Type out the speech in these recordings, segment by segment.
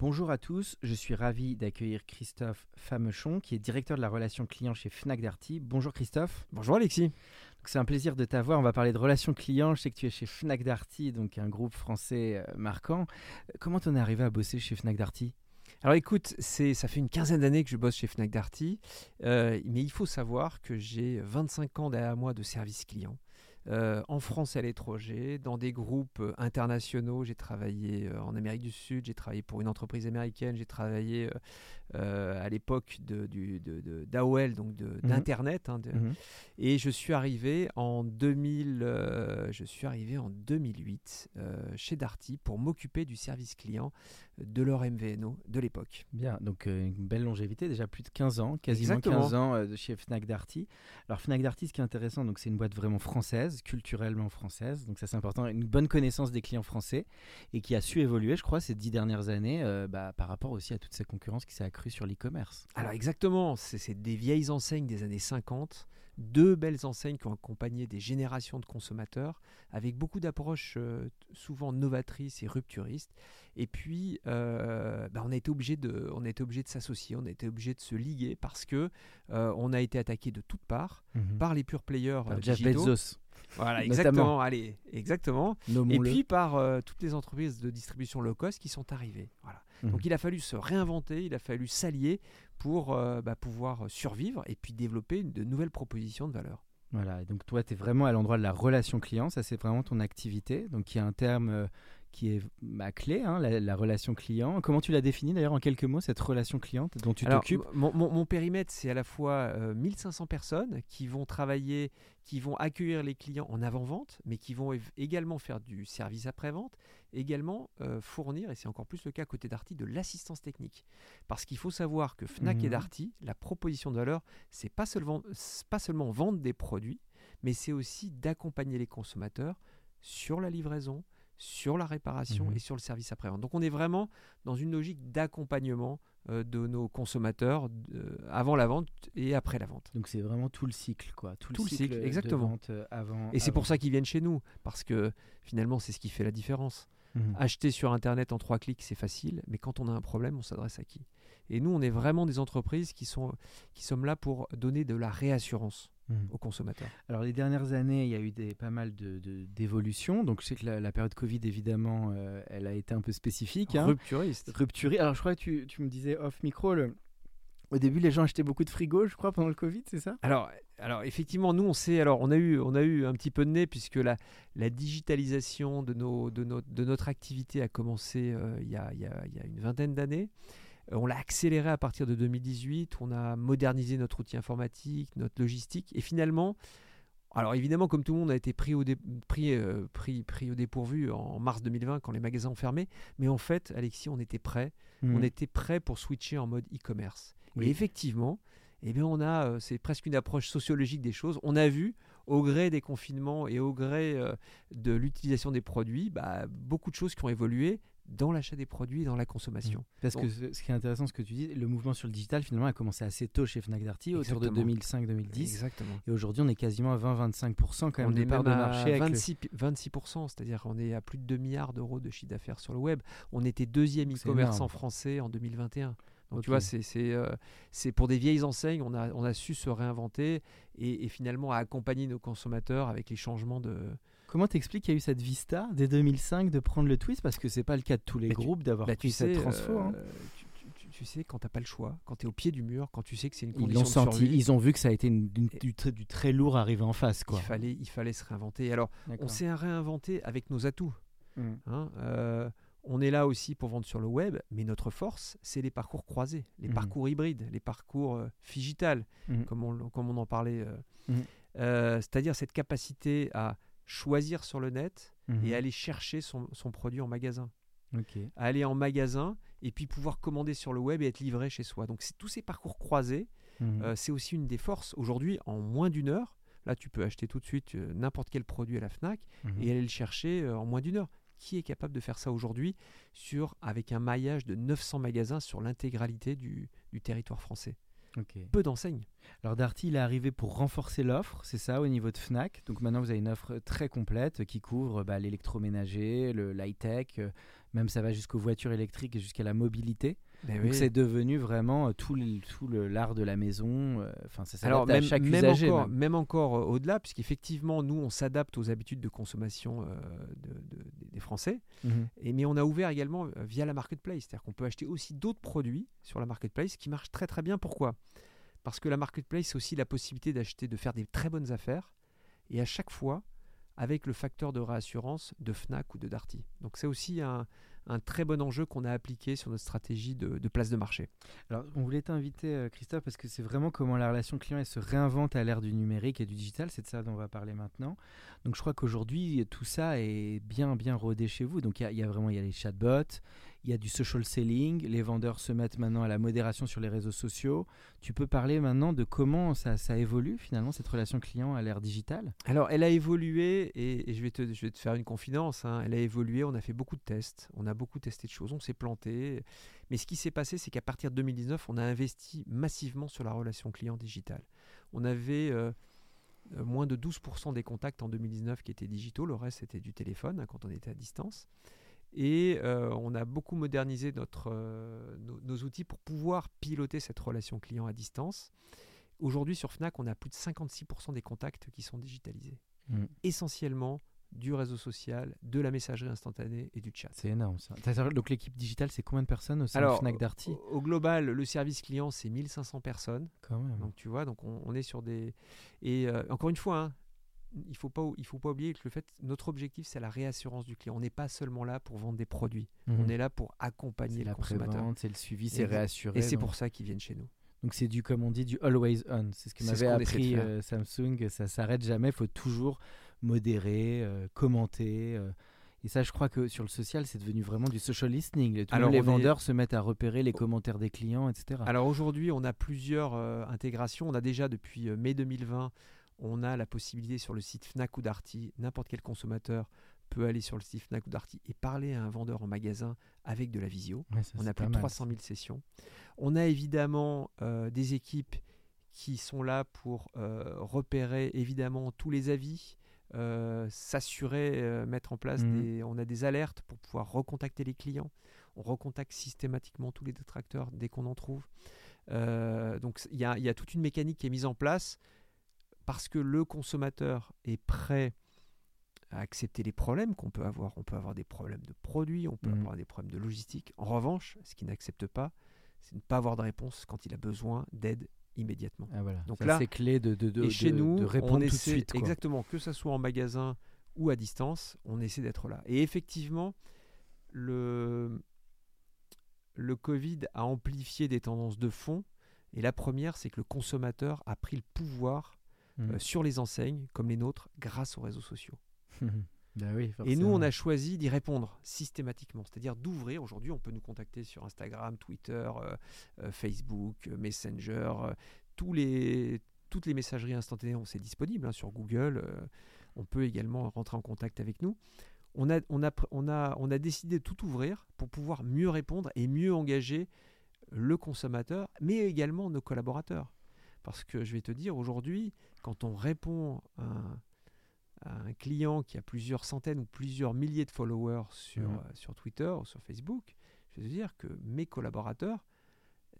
Bonjour à tous, je suis ravi d'accueillir Christophe Famechon, qui est directeur de la relation client chez Fnac Darty. Bonjour Christophe. Bonjour Alexis. C'est un plaisir de t'avoir. On va parler de relations clients. Je sais que tu es chez Fnac Darty, donc un groupe français euh, marquant. Comment t'en es arrivé à bosser chez Fnac Darty? Alors écoute, c'est, ça fait une quinzaine d'années que je bosse chez Fnac Darty, euh, mais il faut savoir que j'ai 25 ans derrière moi de service client. Euh, en France et à l'étranger, dans des groupes euh, internationaux. J'ai travaillé en Amérique du Sud, j'ai travaillé pour une entreprise américaine, j'ai travaillé à l'époque d'AOL, donc mhm. d'Internet. Hein, Mhm. Et je suis arrivé en 2000, je suis arrivé en 2008 chez Darty pour m'occuper du service client de leur MVNO de l'époque. Bien, donc euh, une belle longévité, déjà plus de 15 ans, quasiment Exactement. 15 ans euh, de chez Fnac Darty. Alors Fnac Darty, ce qui est intéressant, donc c'est une boîte vraiment française, culturellement française, donc ça c'est important, une bonne connaissance des clients français et qui a su évoluer, je crois, ces dix dernières années euh, bah, par rapport aussi à toute cette concurrence qui s'est accrue sur l'e-commerce. Alors exactement, c'est des vieilles enseignes des années 50, deux belles enseignes qui ont accompagné des générations de consommateurs avec beaucoup d'approches euh, souvent novatrices et rupturistes. Et puis, euh, bah, on a été obligé de, on a été obligé de s'associer, on a été obligé de se liguer parce que euh, on a été attaqué de toutes parts par les pure players Par Jeff. Bezos, Voilà, exactement. Allez, exactement. Et puis par euh, toutes les entreprises de distribution low cost qui sont arrivées. Voilà. Mhm. Donc il a fallu se réinventer, il a fallu s'allier pour euh, bah, pouvoir survivre et puis développer de nouvelles propositions de valeur. Voilà, et donc toi, tu es vraiment à l'endroit de la relation client, ça c'est vraiment ton activité, donc il y a un terme euh, qui est ma clé, hein, la, la relation client. Comment tu l'as définie d'ailleurs en quelques mots, cette relation client dont tu t'occupes mon, mon- mon périmètre, c'est à la fois euh, 1500 personnes qui vont travailler, qui vont accueillir les clients en avant-vente, mais qui vont également faire du service après-vente, également euh, fournir, et c'est encore plus le cas côté Darty, de l'assistance technique. Parce qu'il faut savoir que Fnac et Mhm. Darty, la proposition de valeur, c'est pas seulement, c'est pas seulement vendre des produits, mais c'est aussi d'accompagner les consommateurs sur la livraison, sur la réparation Mhm. et sur le service après-vente. Donc on est vraiment dans une logique d'accompagnement euh, de nos consommateurs euh, avant la vente et après la vente. Donc c'est vraiment tout le cycle, quoi. Tout, Tout le cycle, de exactement. vente, euh, avant. Et c'est pour ça qu'ils viennent chez nous, parce que finalement c'est ce qui fait la différence. Mhm. Acheter sur Internet en trois clics, c'est facile, mais quand on a un problème, on s'adresse à qui? Et nous, on est vraiment des entreprises qui, sont, qui sommes là pour donner de la réassurance Mhm. aux consommateurs. Alors les dernières années, il y a eu des, pas mal de- de- d'évolutions. donc je sais que la, la période Covid, évidemment, euh, elle a été un peu spécifique. hein. Rupturiste. Alors je crois que tu, tu me disais off micro, le- au début les gens achetaient beaucoup de frigo, je crois, pendant le Covid, c'est ça? Alors, alors effectivement, nous on sait, alors on a eu, on a eu un petit peu de nez puisque la, la digitalisation de, nos, de, notre, de notre activité a commencé euh, il, y a, il y a- il y a une vingtaine d'années. Euh, on l'a accéléré à partir de 2018. On a modernisé notre outil informatique, notre logistique, et finalement, alors évidemment, comme tout le monde, on a été pris au, dé- pris, euh, pris, pris au dépourvu en mars 2020 quand les magasins ont fermé. Mais en fait, Alexis, on était prêt. On Mhm. était prêt pour switcher en mode e-commerce. Oui. Et effectivement, eh bien, on a, euh, c'est presque une approche sociologique des choses. On a vu, au gré des confinements et au gré euh, de l'utilisation des produits, bah, beaucoup de choses qui ont évolué dans l'achat des produits et dans la consommation. Parce Bon. que ce, ce qui est intéressant, ce que tu dis, le mouvement sur le digital, finalement, a commencé assez tôt chez Fnac Darty, autour de Exactement. 2005-2010. Exactement. Et aujourd'hui, on est quasiment à 20-25% quand même on de est part même de à marché. avec le- 26, pi- 26%, c'est-à-dire on est à plus de 2 milliards d'euros de chiffre d'affaires sur le web. On était deuxième e-commerçant énorme. français en 2021. Donc tu vois, c'est euh, c'est pour des vieilles enseignes, on a, on a su se réinventer et, et finalement à accompagner nos consommateurs avec les changements de... Comment t'expliques qu'il y a eu cette vista dès 2005 de prendre le twist? Parce que c'est pas le cas de tous les Bah, groupes d'avoir Bah, pris tu sais, cette transfo. euh, hein. tu- tu- tu- tu sais, quand t'as pas le choix, quand tu es au pied du mur, quand tu sais que c'est une Ils condition l'ont de senti, survie, ils ont vu que ça a été une- une- Et- du, très, du très lourd arrivé en face. Quoi. il fallait, il fallait se réinventer. Alors, on s'est réinventé avec nos atouts. Mm. hein. Euh, on est là aussi pour vendre sur le web, mais notre force, c'est les parcours croisés, les Mhm. parcours hybrides, les parcours euh, figital, Mhm. comme, on, comme on en parlait. euh. Euh, C'est-à-dire cette capacité à choisir sur le net Mhm. et aller chercher son, son produit en magasin. Aller en magasin et puis pouvoir commander sur le web et être livré chez soi. Donc c'est tous ces parcours croisés, Mhm. euh, c'est aussi une des forces. Aujourd'hui, en moins d'une heure, là tu peux acheter tout de suite euh, n'importe quel produit à la FNAC Mhm. et aller le chercher euh, en moins d'une heure. Qui est capable de faire ça aujourd'hui sur avec un maillage de 900 magasins sur l'intégralité du, du territoire français? Peu d'enseignes. Alors Darty, il est arrivé pour renforcer l'offre, c'est ça, au niveau de Fnac. Donc maintenant, vous avez une offre très complète qui couvre bah, l'électroménager, le l'high-tech, euh, même ça va jusqu'aux voitures électriques et jusqu'à la mobilité. Ben Donc oui. c'est devenu vraiment euh, tout l'art de la maison. euh, Enfin, ça Alors s'adapte à même, chaque même usager. encore, même. même encore euh, au-delà, puisqu'effectivement, nous, on s'adapte aux habitudes de consommation euh, de- de- des Français. Mhm. Et, mais on a ouvert également euh, via la marketplace, c'est-à-dire qu'on peut acheter aussi d'autres produits sur la marketplace qui marchent très très bien. Pourquoi? Parce que la marketplace, c'est aussi la possibilité d'acheter, de faire des très bonnes affaires, et à chaque fois avec le facteur de réassurance de Fnac ou de Darty. Donc c'est aussi un, très bon enjeu qu'on a appliqué sur notre stratégie de, place de marché. Alors, on voulait t'inviter, euh, Christophe, parce que c'est vraiment comment la relation client se réinvente à l'ère du numérique et du digital. C'est de ça dont on va parler maintenant. Donc, je crois qu'aujourd'hui, tout ça est bien, bien rodé chez vous. Donc, il y y, a vraiment il y a les chatbots, il y a du social selling. Les vendeurs se mettent maintenant à la modération sur les réseaux sociaux. Tu peux parler maintenant de comment ça, évolue finalement, cette relation client à l'ère digitale? Alors, elle a évolué, et, et je, vais te, je vais te faire une confidence, hein, elle a évolué, on a fait beaucoup de tests, on a beaucoup testé de choses, on s'est planté. Mais ce qui s'est passé, c'est qu'à partir de 2019, on a investi massivement sur la relation client digitale. On avait euh, euh, moins de 12% des contacts en 2019 qui étaient digitaux, le reste c'était du téléphone hein, quand on était à distance. Et euh, on a beaucoup modernisé notre, euh, nos, nos outils pour pouvoir piloter cette relation client à distance. Aujourd'hui, sur Fnac, on a plus de 56% des contacts qui sont digitalisés. Mm. Essentiellement du réseau social, de la messagerie instantanée et du chat. C'est énorme ça. Ça- Donc, l'équipe digitale, c'est combien de personnes au sein Alors, de Fnac Darty? Au, au global, le service client, c'est 1500 personnes. Quand même. Donc, tu vois, donc on, on est sur des. Et euh, encore une fois, hein, il ne faut, pas, il faut pas oublier que le fait, notre objectif, c'est la réassurance du client. On n'est pas seulement là pour vendre des produits. On Mhm. est là pour accompagner le la consommateur. c'est le suivi, c'est réassuré. Et c'est pour ça qu'ils viennent chez nous. Donc c'est du, comme on dit, du always on. C'est ce que m'avait appris euh, Samsung. Ça s'arrête jamais. Il faut toujours modérer, euh, commenter. euh. Et ça, je crois que sur le social, c'est devenu vraiment du social listening. Tout Alors, les on est- vendeurs se mettent à repérer les commentaires des clients, etc. Alors aujourd'hui, on a plusieurs euh, intégrations. On a déjà depuis euh, mai 2020, on a la possibilité sur le site Fnac ou Darty, n'importe quel consommateur peut aller sur le site Fnac ou Darty et parler à un vendeur en magasin avec de la visio. Ouais, ça, On a plus de mal, 300 ça. 000 sessions. On a évidemment euh, des équipes qui sont là pour euh, repérer évidemment tous les avis, euh, s'assurer, euh, mettre en place Mhm. des... On a des alertes pour pouvoir recontacter les clients. On recontacte systématiquement tous les détracteurs dès qu'on en trouve. Euh, donc il y a, il y a toute une mécanique qui est mise en place parce que le consommateur est prêt à accepter les problèmes qu'on peut avoir. On peut avoir des problèmes de produits, on peut Mhm. avoir des problèmes de logistique. En revanche, ce qu'il n'accepte pas, c'est de ne pas avoir de réponse quand il a besoin d'aide immédiatement. Ah, voilà. Donc Ça, là- c'est clé de, de, de, Et chez de- nous, de répondre on tout de essaie, suite. quoi. exactement, que ce soit en magasin ou à distance, on essaie d'être là. Et effectivement, le, le Covid a amplifié des tendances de fond. Et la première, c'est que le consommateur a pris le pouvoir Euh, sur les enseignes, comme les nôtres, grâce aux réseaux sociaux. Oui, Et nous, on a choisi d'y répondre systématiquement, c'est-à-dire d'ouvrir. Aujourd'hui, on peut nous contacter sur Instagram, Twitter, euh, euh, Facebook, Messenger, tous les, toutes les messageries instantanées, on- c'est disponible hein, sur Google. euh, on peut également rentrer en contact avec nous. On a, on, a, on, a, on a décidé de tout ouvrir pour pouvoir mieux répondre et mieux engager le consommateur, mais également nos collaborateurs. Parce que je vais te dire, aujourd'hui, quand on répond à un, à un client qui a plusieurs centaines ou plusieurs milliers de followers sur, euh, sur Twitter ou sur Facebook, je vais te dire que mes collaborateurs,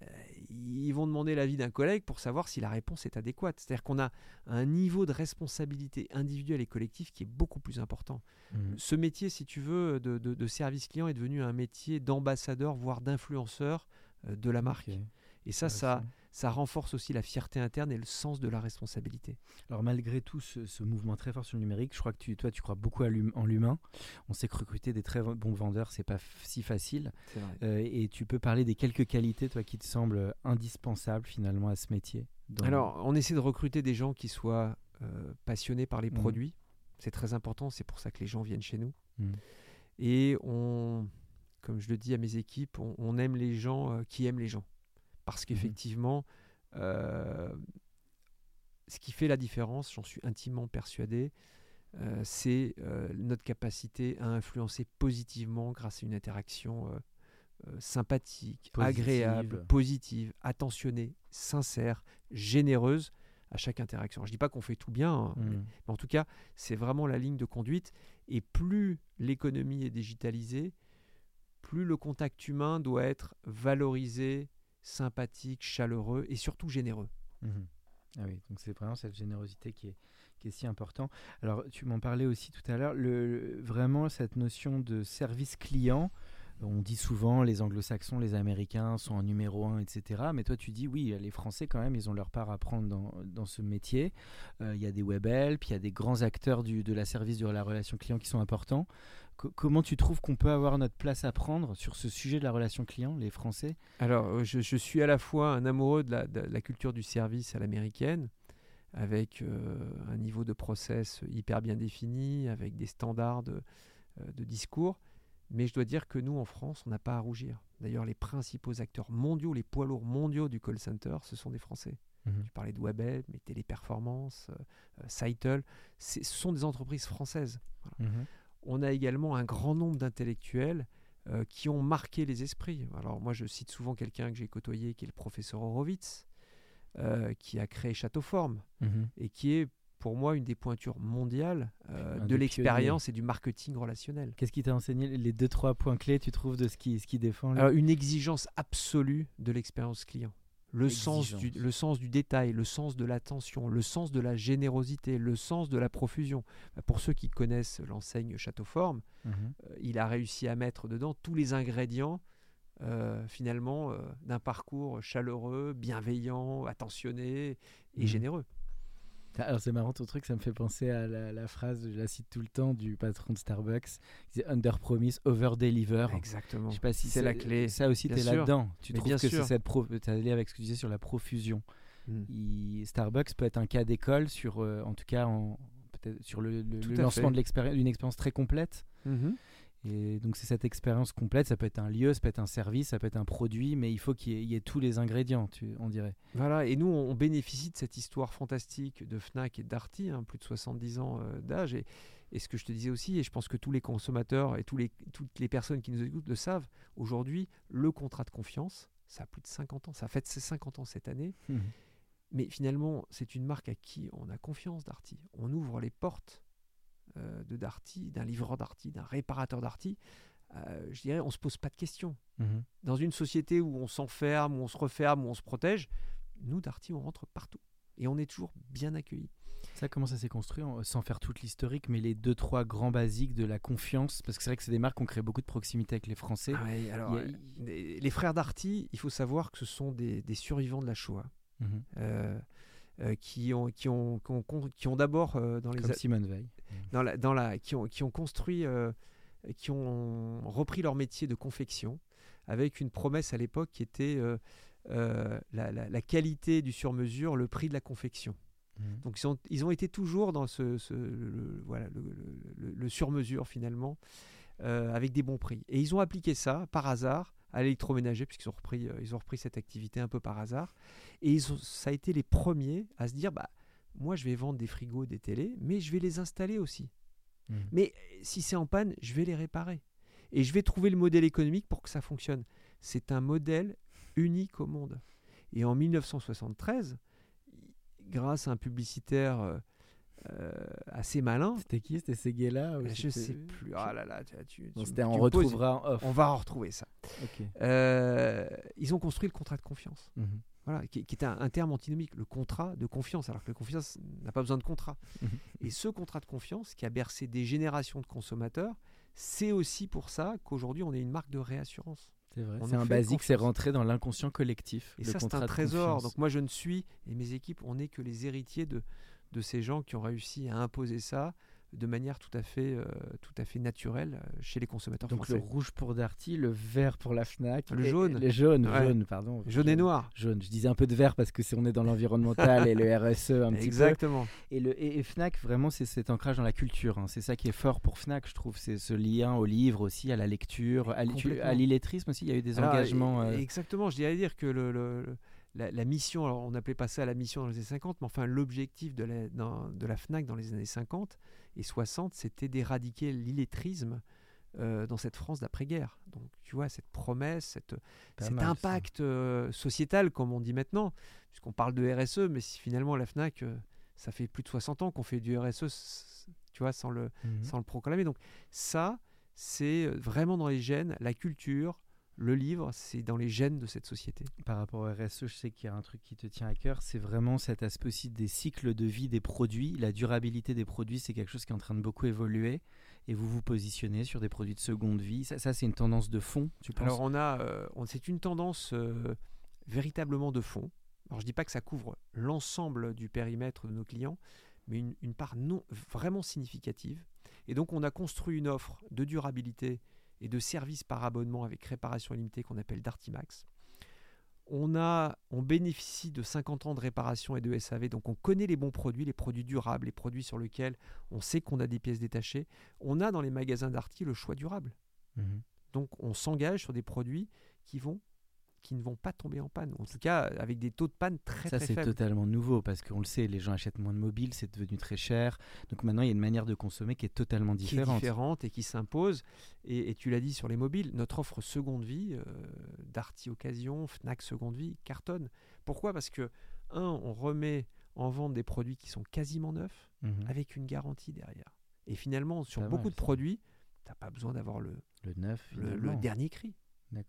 euh, ils vont demander l'avis d'un collègue pour savoir si la réponse est adéquate. C'est-à-dire qu'on a un niveau de responsabilité individuelle et collective qui est beaucoup plus important. Mhm. Ce métier, si tu veux, de, de- de service client est devenu un métier d'ambassadeur, voire d'influenceur euh, de la marque. Et ça, ça, ça renforce aussi la fierté interne et le sens de la responsabilité. Alors malgré tout ce, ce mouvement très fort sur le numérique, je crois que tu, toi tu crois beaucoup en l'humain. On sait que recruter des très bons vendeurs, c'est pas si facile. Euh, et tu peux parler des quelques qualités, toi, qui te semblent indispensables finalement à ce métier. dans- Alors, on essaie de recruter des gens qui soient euh, passionnés par les Mhm. produits. C'est très important, c'est pour ça que les gens viennent chez nous. Mhm. Et on, comme je le dis à mes équipes, on, on aime les gens euh, qui aiment les gens. Parce qu'effectivement, euh, ce qui fait la différence, j'en suis intimement persuadé, euh, c'est euh, notre capacité à influencer positivement grâce à une interaction sympathique, Positive. agréable, positive, attentionnée, sincère, généreuse à chaque interaction. Je ne dis pas qu'on fait tout bien, hein, Mhm. mais en tout cas, c'est vraiment la ligne de conduite. Et plus l'économie est digitalisée, plus le contact humain doit être valorisé, sympathique, chaleureux et surtout généreux. Mhm. Ah oui, donc c'est vraiment cette générosité qui est, qui est si important. Alors, tu m'en parlais aussi tout à l'heure, vraiment cette notion de service client. On dit souvent les anglo-saxons, les américains sont en numéro un, etc. Mais toi, tu dis oui, les Français, quand même, ils ont leur part à prendre dans, dans ce métier. Euh, Il y a des web help, il y a des grands acteurs du, de la service de la relation client qui sont importants. Co- comment tu trouves qu'on peut avoir notre place à prendre sur ce sujet de la relation client, les Français? Alors, euh, je, je suis à la fois un amoureux de la, de la culture du service à l'américaine, avec euh, un niveau de process hyper bien défini, avec des standards de, euh, de discours. Mais je dois dire que nous, en France, on n'a pas à rougir. D'ailleurs, les principaux acteurs mondiaux, les poids lourds mondiaux du call center, ce sont des Français. Tu parlais de WebHelp, mais Téléperformance, euh, ce sont des entreprises françaises. Mhm. On a également un grand nombre d'intellectuels euh, qui ont marqué les esprits. Alors moi, je cite souvent quelqu'un que j'ai côtoyé, qui est le professeur Horowitz, euh, qui a créé Châteauforme Mhm. et qui est pour moi une des pointures mondiales euh, de l'expérience et du marketing relationnel. Qu'est-ce qui t'a enseigné les deux trois points clés tu trouves de ce qui ce qui défend Alors, une exigence absolue de l'expérience client. Le sens, du, Exigence. le sens du détail, le sens de l'attention, le sens de la générosité, le sens de la profusion. Bah, Pour ceux qui connaissent l'enseigne Châteauforme, Mhm. euh, il a réussi à mettre dedans tous les ingrédients euh, finalement euh, d'un parcours chaleureux, bienveillant, attentionné et Mhm. généreux. Alors c'est marrant ton truc, ça me fait penser à la, la phrase, je la cite tout le temps, du patron de Starbucks, il disait under promise, over deliver. Exactement. Je sais pas si c'est la clé. Ça aussi, tu es là-dedans. Tu Mais trouves bien que c'est cette pro... tu allé avec ce que tu disais sur la profusion. Mm. Il- Starbucks peut être un cas d'école sur, euh, en tout cas, en... sur le, lancement fait. de l'expérience, d'une expérience très complète. Mhm. Et donc c'est cette expérience complète, ça peut être un lieu, ça peut être un service, ça peut être un produit, mais il faut qu'il y, ait- il y ait tous les ingrédients, tu, on dirait. Voilà, et nous, on bénéficie de cette histoire fantastique de Fnac et Darty, hein, plus de 70 ans euh, d'âge. Et, et ce que je te disais aussi, et je pense que tous les consommateurs et tous les, toutes les personnes qui nous écoutent le savent, aujourd'hui, le contrat de confiance, ça a plus de 50 ans, ça fête ses 50 ans cette année. Mais finalement, c'est une marque à qui on a confiance, Darty. On ouvre les portes de Darty, d'un livreur Darty, d'un réparateur Darty. Euh, je dirais, on ne se pose pas de questions. Mhm. Dans une société où on s'enferme, où on se referme, où on se protège, nous, Darty, on rentre partout. Et on est toujours bien accueillis. Ça, comment ça s'est construit, sans faire toute l'historique, mais les deux, trois grands basiques de la confiance? Parce que c'est vrai que c'est des marques qui ont créé beaucoup de proximité avec les Français. Ah ouais, alors, a- euh, les, frères Darty, il faut savoir que ce sont des, des survivants de la Shoah. Mhm. euh, euh, qui ont, qui ont, qui ont, qui ont d'abord euh, dans les Comme Simone Veil. Dans la, dans la, qui, ont, qui ont construit, euh, qui ont repris leur métier de confection avec une promesse à l'époque qui était euh, euh, la, la- la qualité du sur-mesure, le prix de la confection. Mhm. Donc ils ont, ils ont été toujours dans ce, ce- le, voilà, le, le- le- le sur-mesure finalement, avec des bons prix. Et ils ont appliqué ça par hasard à l'électroménager, puisqu'ils ont repris, ils ont repris cette activité un peu par hasard. Et ils ont- ça a été les premiers à se dire, bah, moi je vais vendre des frigos, des télés, mais je vais les installer aussi. Mhm. Mais euh, si c'est en panne, je vais les réparer. Et je vais trouver le modèle économique pour que ça fonctionne. C'est un modèle unique au monde. Et en 1973, grâce à un publicitaire euh, euh, assez malin, C'était qui? C'était Seguela ou je c'était- sais plus. Ah là là, tu, on me poses- retrouvera en off. On va en retrouver ça. Euh, ils ont construit le contrat de confiance. Mhm. Voilà, qui, qui est un, un terme antinomique, le contrat de confiance, alors que la confiance n'a pas besoin de contrat. Et ce contrat de confiance qui a bercé des générations de consommateurs, c'est aussi pour ça qu'aujourd'hui on est une marque de réassurance. C'est vrai. C'est un basique, c'est rentré dans l'inconscient collectif. Et le ça, c'est un trésor. Donc moi, je ne suis, et mes équipes, on n'est que les héritiers de, de ces gens qui ont réussi à imposer ça de manière tout à fait, euh, tout à fait naturelle euh, chez les consommateurs Donc français. le rouge pour Darty, le vert pour la Fnac, Le et- jaune. le jaune, Ouais. jaune, pardon, Jaune et noir. Jaune. Je disais un peu de vert parce que c'est on est dans l'environnemental et le RSE un petit peu. Exactement. Et le et, et Fnac vraiment c'est cet ancrage dans la culture. hein. C'est ça qui est fort pour Fnac, je trouve. C'est ce lien au livre aussi, à la lecture, à, à l'illettrisme aussi. Il y a eu des Alors, engagements. euh, Exactement, je dirais dire que le, le- le- la, la mission, alors on n'appelait pas ça la mission dans les années 50, mais enfin l'objectif de la, dans- de la FNAC dans les années 50 et 60, c'était d'éradiquer l'illettrisme euh, dans cette France d'après-guerre. Donc tu vois, cette promesse, cette, cet mal, impact euh, sociétal, comme on dit maintenant, puisqu'on parle de RSE, mais si finalement la FNAC, euh, ça fait plus de 60 ans qu'on fait du RSE, tu vois, sans le, mhm. sans le proclamer. Donc ça, c'est vraiment dans les gènes, la culture, le livre, c'est dans les gènes de cette société. Par rapport au RSE, je sais qu'il y a un truc qui te tient à cœur, c'est vraiment cet aspect aussi des cycles de vie des produits. La durabilité des produits, c'est quelque chose qui est en train de beaucoup évoluer. Et vous vous positionnez sur des produits de seconde vie. Ça, ça, c'est une tendance de fond, tu penses? Alors on a, euh, c'est une tendance euh, véritablement de fond. Alors je dis pas que ça couvre l'ensemble du périmètre de nos clients, mais une, une part non vraiment significative. Et donc on a construit une offre de durabilité et de services par abonnement avec réparation illimitée qu'on appelle Dartimax. On, a, on bénéficie de 50 ans de réparation et de SAV, donc on connaît les bons produits, les produits durables, les produits sur lesquels on sait qu'on a des pièces détachées. On a dans les magasins Darty le choix durable. Mhm. Donc on s'engage sur des produits qui vont qui ne vont pas tomber en panne, en tout cas avec des taux de panne très Ça, très c'est faibles. totalement nouveau parce qu'on le sait, les gens achètent moins de mobiles, c'est devenu très cher. Donc maintenant, il y a une manière de consommer qui est totalement qui est différente. différente et qui s'impose. Et, et tu l'as dit sur les mobiles, notre offre seconde vie, euh, Darty Occasion, Fnac Seconde Vie, cartonne. Pourquoi? Parce que, un, on remet en vente des produits qui sont quasiment neufs, Mhm. avec une garantie derrière. Et finalement, sur beaucoup mal, de ça. produits, tu n'as pas besoin d'avoir le, Le neuf, le, le finalement. dernier cri.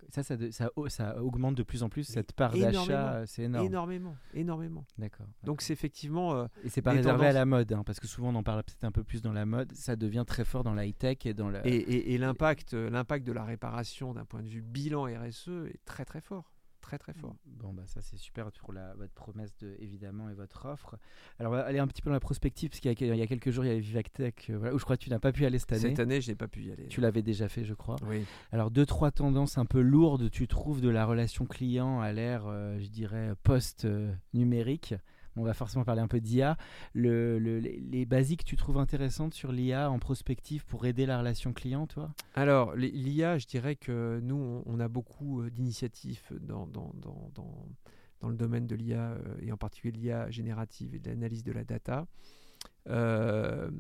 Ça, ça, ça, au- ça augmente de plus en plus cette part d'achat. euh, C'est énorme. Énormément, énormément. D'accord. Donc c'est effectivement... euh, Et c'est pas réservé à la mode, hein, parce que souvent on en parle peut-être un peu plus dans la mode. Ça devient très fort dans la high-tech et dans la. Et, et- et l'impact, euh, l'impact de la réparation d'un point de vue bilan RSE est très très fort. Très très fort. Bon, bah ça c'est super pour la, votre promesse de, évidemment et votre offre. Alors on va aller un petit peu dans la prospective, parce qu'il y a, il y a quelques jours il y avait Vivactech, euh, voilà, où je crois que tu n'as pas pu aller cette année. Cette année, je n'ai pas pu y aller. Tu l'avais déjà fait, je crois. Oui. Alors deux trois tendances un peu lourdes, tu trouves de la relation client à l'ère, euh, je dirais post euh, numérique. On va forcément parler un peu d'IA. Le, le- les, les basiques, tu trouves intéressantes sur l'IA en prospective pour aider la relation client, toi? Alors, l'IA, je dirais que nous, on, on a beaucoup euh, d'initiatives dans, dans, dans, dans, dans le domaine de l'IA, euh, et en particulier l'IA générative et de l'analyse de la data. Euh,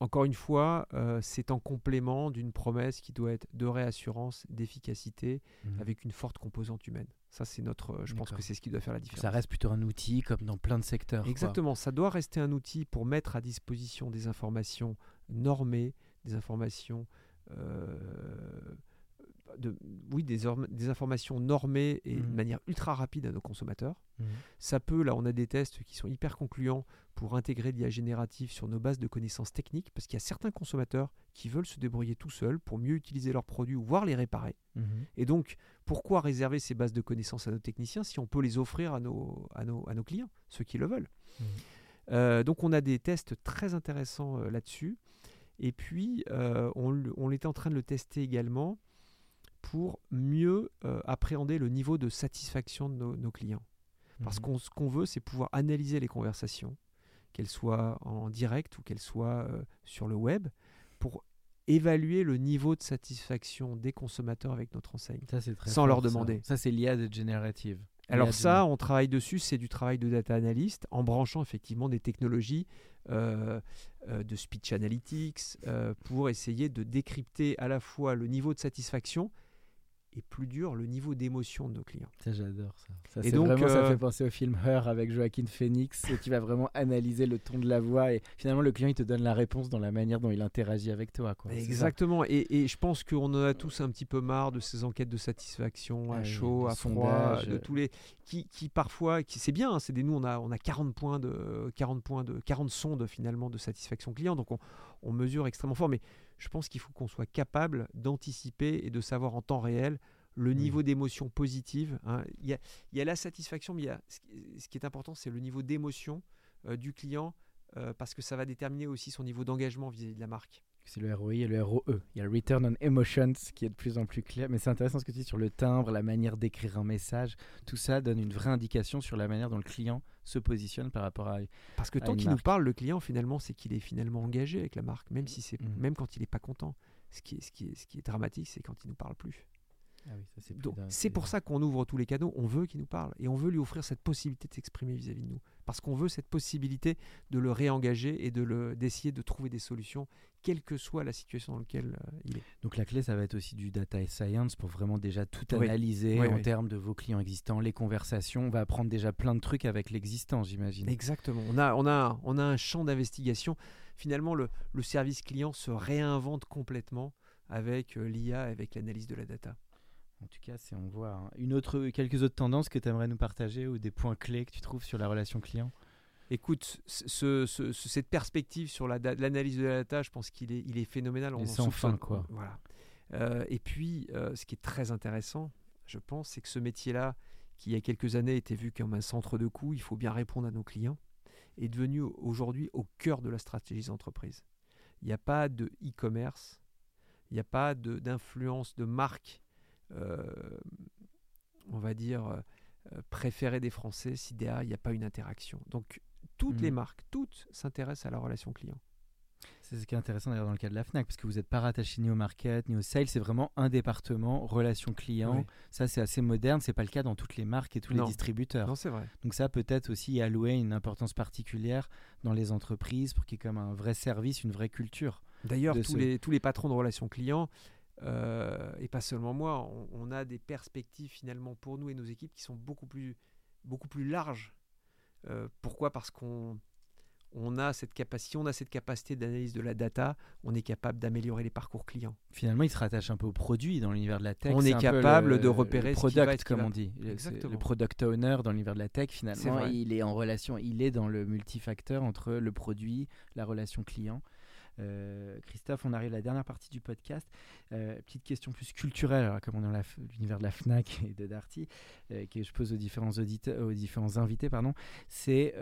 encore une fois, euh, c'est en complément d'une promesse qui doit être de réassurance, d'efficacité, avec une forte composante humaine. Ça, c'est notre. euh, Je pense que c'est ce qui doit faire la différence. Ça reste plutôt un outil comme dans plein de secteurs. quoi. Exactement, ça doit rester un outil pour mettre à disposition des informations normées, des informations, euh, de, oui, des, orm- des informations normées et de Mhm. manière ultra rapide à nos consommateurs. Mhm. Ça peut, là, on a des tests qui sont hyper concluants pour intégrer l'IA générative sur nos bases de connaissances techniques, parce qu'il y a certains consommateurs qui veulent se débrouiller tout seuls pour mieux utiliser leurs produits ou voir les réparer. Mhm. Et donc, pourquoi réserver ces bases de connaissances à nos techniciens si on peut les offrir à nos, à nos, à nos clients, ceux qui le veulent? Euh, Donc, on a des tests très intéressants euh, là-dessus. Et puis, euh, on, on était en train de le tester également pour mieux euh, appréhender le niveau de satisfaction de nos, nos clients. Parce Mhm. qu'on ce qu'on veut, c'est pouvoir analyser les conversations, qu'elles soient en direct ou qu'elles soient euh, sur le web, pour évaluer le niveau de satisfaction des consommateurs avec notre enseigne. Ça, c'est très sans fort, leur demander. Ça, c'est l'IA de générative. Alors ça, on travaille dessus, c'est du travail de data analyst en branchant effectivement des technologies euh, euh, de speech analytics euh, pour essayer de décrypter à la fois le niveau de satisfaction et plus dur, le niveau d'émotion de nos clients. Ça, j'adore ça. ça Et c'est donc, vraiment, ça euh, fait penser au film Her avec Joaquin Phoenix, qui va vraiment analyser le ton de la voix. Et finalement, le client, il te donne la réponse dans la manière dont il interagit avec toi. Quoi. Exactement, et, et je pense qu'on en a tous un petit peu marre de ces enquêtes de satisfaction à Ah chaud, à froid, de euh. tous les qui, qui parfois, qui c'est bien, hein, c'est des nous on a on a 40 points de 40 points de 40 sondes finalement de satisfaction client, donc on, on mesure extrêmement fort, mais je pense qu'il faut qu'on soit capable d'anticiper et de savoir en temps réel le niveau d'émotion positive. hein. Il y, a, il y a la satisfaction, mais il y a, ce, qui, ce qui est important, c'est le niveau d'émotion euh, du client, euh, parce que ça va déterminer aussi son niveau d'engagement vis-à-vis de la marque. C'est le ROI et le ROE. Il y a le Return on Emotions qui est de plus en plus clair. Mais c'est intéressant ce que tu dis sur le timbre, la manière d'écrire un message. Tout ça donne une vraie indication sur la manière dont le client se positionne par rapport à. Parce que tant qu'il nous parle, le client, finalement, c'est qu'il est finalement engagé avec la marque, même, si c'est, Mhm. même quand il n'est pas content. Ce qui est, ce qui est, ce qui est dramatique, c'est quand il ne nous parle plus. Ah oui, ça c'est Donc, pour ça qu'on ouvre tous les canaux. On veut qu'il nous parle et on veut lui offrir cette possibilité de s'exprimer vis-à-vis de nous. Parce qu'on veut cette possibilité de le réengager et de le, d'essayer de trouver des solutions, quelle que soit la situation dans laquelle euh, il est. Donc la clé, ça va être aussi du data science pour vraiment déjà tout analyser Oui, en oui. termes de vos clients existants, les conversations. On va apprendre déjà plein de trucs avec l'existant, j'imagine. Exactement. On a, on a, on a un champ d'investigation. Finalement, le, le service client se réinvente complètement avec euh, l'IA, avec l'analyse de la data. En tout cas, c'est on voit hein. une autre, quelques autres tendances que tu aimerais nous partager ou des points clés que tu trouves sur la relation client? Écoute, ce- ce- ce- cette perspective sur la l'analyse de la data, je pense qu'il est, il est phénoménal. En sans fin, quoi. Voilà. Euh, et puis, euh, ce qui est très intéressant, je pense, c'est que ce métier-là, qui il y a quelques années était vu comme un centre de coût, il faut bien répondre à nos clients, est devenu aujourd'hui au cœur de la stratégie des entreprises. Il n'y a pas de e-commerce, il n'y a pas d'influence de, marque, on va dire, euh, euh, préférée des Français si derrière il n'y a pas une interaction. Donc, toutes les Mhm. marques, toutes s'intéressent à la relation client. C'est ce qui est intéressant d'ailleurs dans le cas de la FNAC, parce que vous n'êtes pas rattaché ni au market, ni au sales, c'est vraiment un département, relation client. Oui. Ça, c'est assez moderne, c'est pas le cas dans toutes les marques et tous Non. les distributeurs. Non, c'est vrai. Donc ça, peut-être aussi allouer une importance particulière dans les entreprises pour qu'il y ait comme un vrai service, une vraie culture. D'ailleurs, tous, ce- les, tous les patrons de relations clients, euh, et pas seulement moi, on, on a des perspectives finalement pour nous et nos équipes qui sont beaucoup plus, beaucoup plus larges. Euh, pourquoi? Parce qu'on on a cette capacité, on a cette capacité d'analyse de la data, on est capable d'améliorer les parcours clients. Finalement, il se rattache un peu au produit dans l'univers de la tech. On est capable le- de repérer le ce qui va et product, ce qui comme va- on dit. Exactement. Le product owner dans l'univers de la tech, finalement, vrai. il est en relation, il est dans le multifacteur entre le produit, la relation client. Euh, Christophe, on arrive à la dernière partie du podcast. Euh, petite question plus culturelle, alors, comme on est dans l'univers de la FNAC et de Darty, euh, que je pose aux différents, auditeurs, aux différents invités, pardon, c'est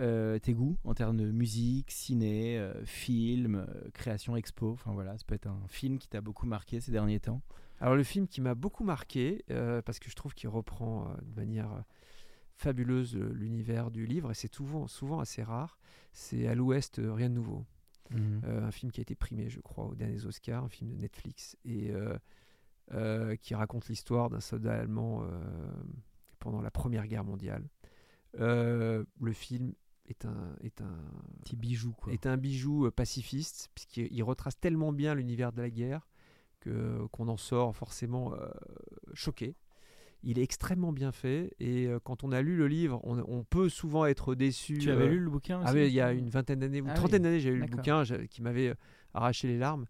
tes goûts en termes de musique, ciné, film, création expo. Enfin voilà, ça peut être un film qui t'a beaucoup marqué ces derniers temps. Alors le film qui m'a beaucoup marqué, parce que je trouve qu'il reprend de manière fabuleuse l'univers du livre, et c'est souvent, souvent assez rare, c'est À l'Ouest, rien de nouveau. Euh, un film qui a été primé, je crois, aux derniers Oscars, un film de Netflix, et euh, euh, qui raconte l'histoire d'un soldat allemand pendant la Première Guerre mondiale. Le film est un, est un, Petit bijou, quoi. est un bijou pacifiste, puisqu'il il retrace tellement bien l'univers de la guerre que qu'on en sort forcément choqué. Il est extrêmement bien fait, et euh, quand on a lu le livre, on, on peut souvent être déçu. Tu avais euh, lu le bouquin aussi ah oui, il y a une vingtaine d'années, une Ah trentaine oui, d'années, j'ai lu le bouquin qui m'avait euh, arraché les larmes.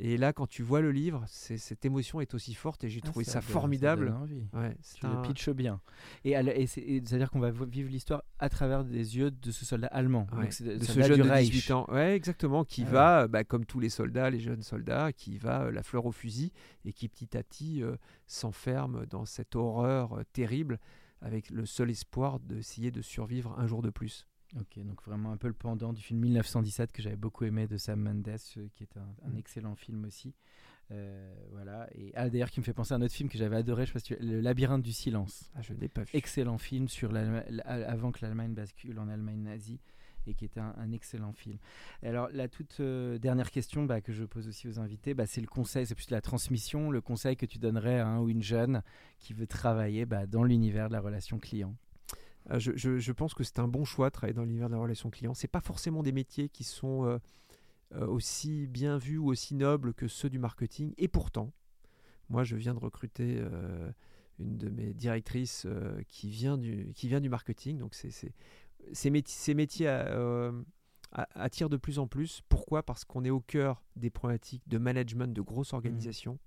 Et là, quand tu vois le livre, cette émotion est aussi forte et j'ai Ah, trouvé ça, donne- formidable. Ouais, c'est Tu un- le pitches bien. Et, et c'est- et c'est-à-dire qu'on va vivre l'histoire à travers des yeux de ce soldat allemand. ouais, Donc c'est de ce jeune de Reich. 18 ans. Ouais, exactement, qui Ah va, bah, comme tous les soldats, les jeunes soldats, qui va euh, la fleur au fusil et qui petit à petit euh, s'enferme dans cette horreur euh, terrible avec le seul espoir d'essayer de survivre un jour de plus. Ok, donc vraiment un peu le pendant du film 1917 que j'avais beaucoup aimé de Sam Mendes, euh, qui est un, un Mm. excellent film aussi. Euh, voilà. Et ah, d'ailleurs, qui me fait penser à un autre film que j'avais adoré, je sais pas si tu- Le Labyrinthe du silence. Ah, je l'ai pas vu. Excellent film sur l- avant que l'Allemagne bascule en Allemagne nazie et qui était un, un excellent film. Alors la toute euh, dernière question bah, que je pose aussi aux invités, bah, c'est le conseil, c'est plus la transmission, le conseil que tu donnerais à un ou une jeune qui veut travailler bah, dans l'univers de la relation client. Euh, je, je- je pense que c'est un bon choix de travailler dans l'univers de la relation client. C'est pas forcément des métiers qui sont euh, euh, aussi bien vus ou aussi nobles que ceux du marketing. Et pourtant, moi, je viens de recruter euh, une de mes directrices euh, qui, vient du, qui vient du marketing. Donc, c'est, ces, métiers, ces métiers euh, attirent de plus en plus. Pourquoi? Parce qu'on est au cœur des problématiques de management de grosses organisations,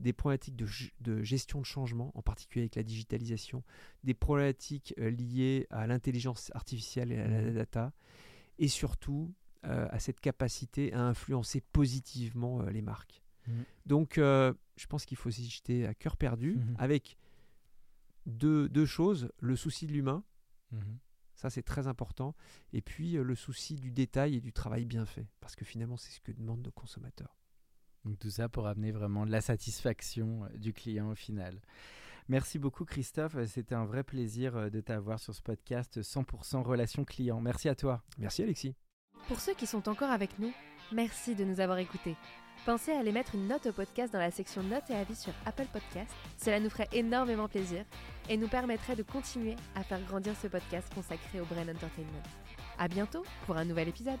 des problématiques de, gestion de changement, en particulier avec la digitalisation, des problématiques euh, liées à l'intelligence artificielle et à la Mhm. data, et surtout euh, à cette capacité à influencer positivement euh, les marques. Mhm. Donc, euh, je pense qu'il faut s'y jeter à cœur perdu Mhm. avec deux, deux choses le souci de l'humain, ça c'est très important, et puis le souci du détail et du travail bien fait, parce que finalement, c'est ce que demandent nos consommateurs. Donc tout ça pour amener vraiment de la satisfaction euh, du client au final. Merci beaucoup Christophe, Euh, c'était un vrai plaisir euh, de t'avoir sur ce podcast 100% relation client. Merci à toi. Merci Alexis. Pour ceux qui sont encore avec nous, merci de nous avoir écoutés. Pensez à aller mettre une note au podcast dans la section notes et avis sur Apple Podcast. Cela nous ferait énormément plaisir et nous permettrait de continuer à faire grandir ce podcast consacré au Brain Entertainment. À bientôt pour un nouvel épisode.